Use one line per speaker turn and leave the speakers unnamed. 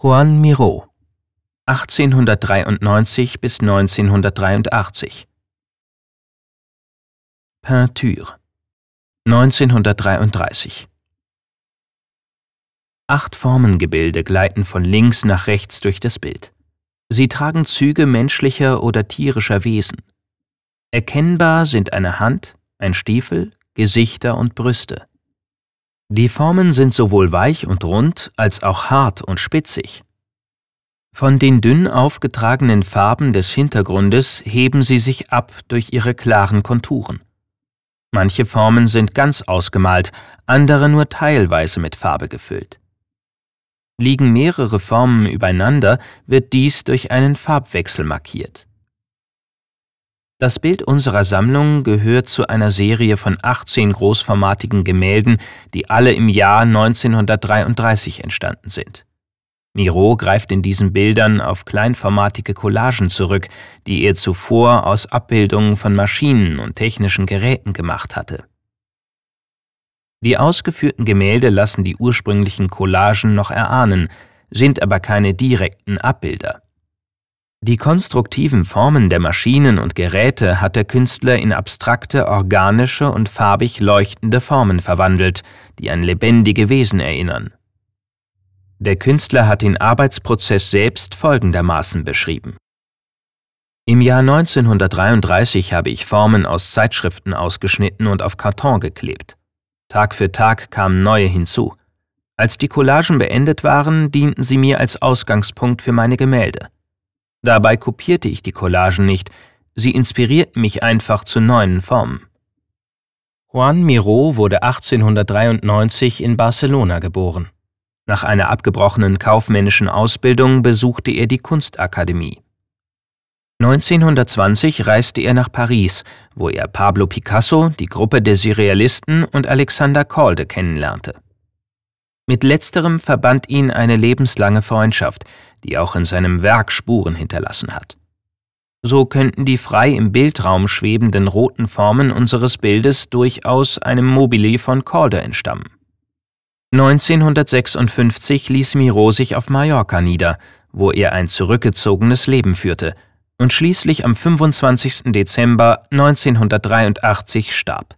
Juan Miró 1893 bis 1983 Peinture 1933 Acht Formengebilde gleiten von links nach rechts durch das Bild. Sie tragen Züge menschlicher oder tierischer Wesen. Erkennbar sind eine Hand, ein Stiefel, Gesichter und Brüste. Die Formen sind sowohl weich und rund als auch hart und spitzig. Von den dünn aufgetragenen Farben des Hintergrundes heben sie sich ab durch ihre klaren Konturen. Manche Formen sind ganz ausgemalt, andere nur teilweise mit Farbe gefüllt. Liegen mehrere Formen übereinander, wird dies durch einen Farbwechsel markiert. Das Bild unserer Sammlung gehört zu einer Serie von 18 großformatigen Gemälden, die alle im Jahr 1933 entstanden sind. Miro greift in diesen Bildern auf kleinformatige Collagen zurück, die er zuvor aus Abbildungen von Maschinen und technischen Geräten gemacht hatte. Die ausgeführten Gemälde lassen die ursprünglichen Collagen noch erahnen, sind aber keine direkten Abbilder. Die konstruktiven Formen der Maschinen und Geräte hat der Künstler in abstrakte, organische und farbig leuchtende Formen verwandelt, die an lebendige Wesen erinnern. Der Künstler hat den Arbeitsprozess selbst folgendermaßen beschrieben. Im Jahr 1933 habe ich Formen aus Zeitschriften ausgeschnitten und auf Karton geklebt. Tag für Tag kamen neue hinzu. Als die Collagen beendet waren, dienten sie mir als Ausgangspunkt für meine Gemälde. Dabei kopierte ich die Collagen nicht, sie inspirierten mich einfach zu neuen Formen. Juan Miró wurde 1893 in Barcelona geboren. Nach einer abgebrochenen kaufmännischen Ausbildung besuchte er die Kunstakademie. 1920 reiste er nach Paris, wo er Pablo Picasso, die Gruppe der Surrealisten und Alexander Calde kennenlernte. Mit letzterem verband ihn eine lebenslange Freundschaft, die auch in seinem Werk Spuren hinterlassen hat. So könnten die frei im Bildraum schwebenden roten Formen unseres Bildes durchaus einem Mobile von Calder entstammen. 1956 ließ Miro sich auf Mallorca nieder, wo er ein zurückgezogenes Leben führte und schließlich am 25. Dezember 1983 starb.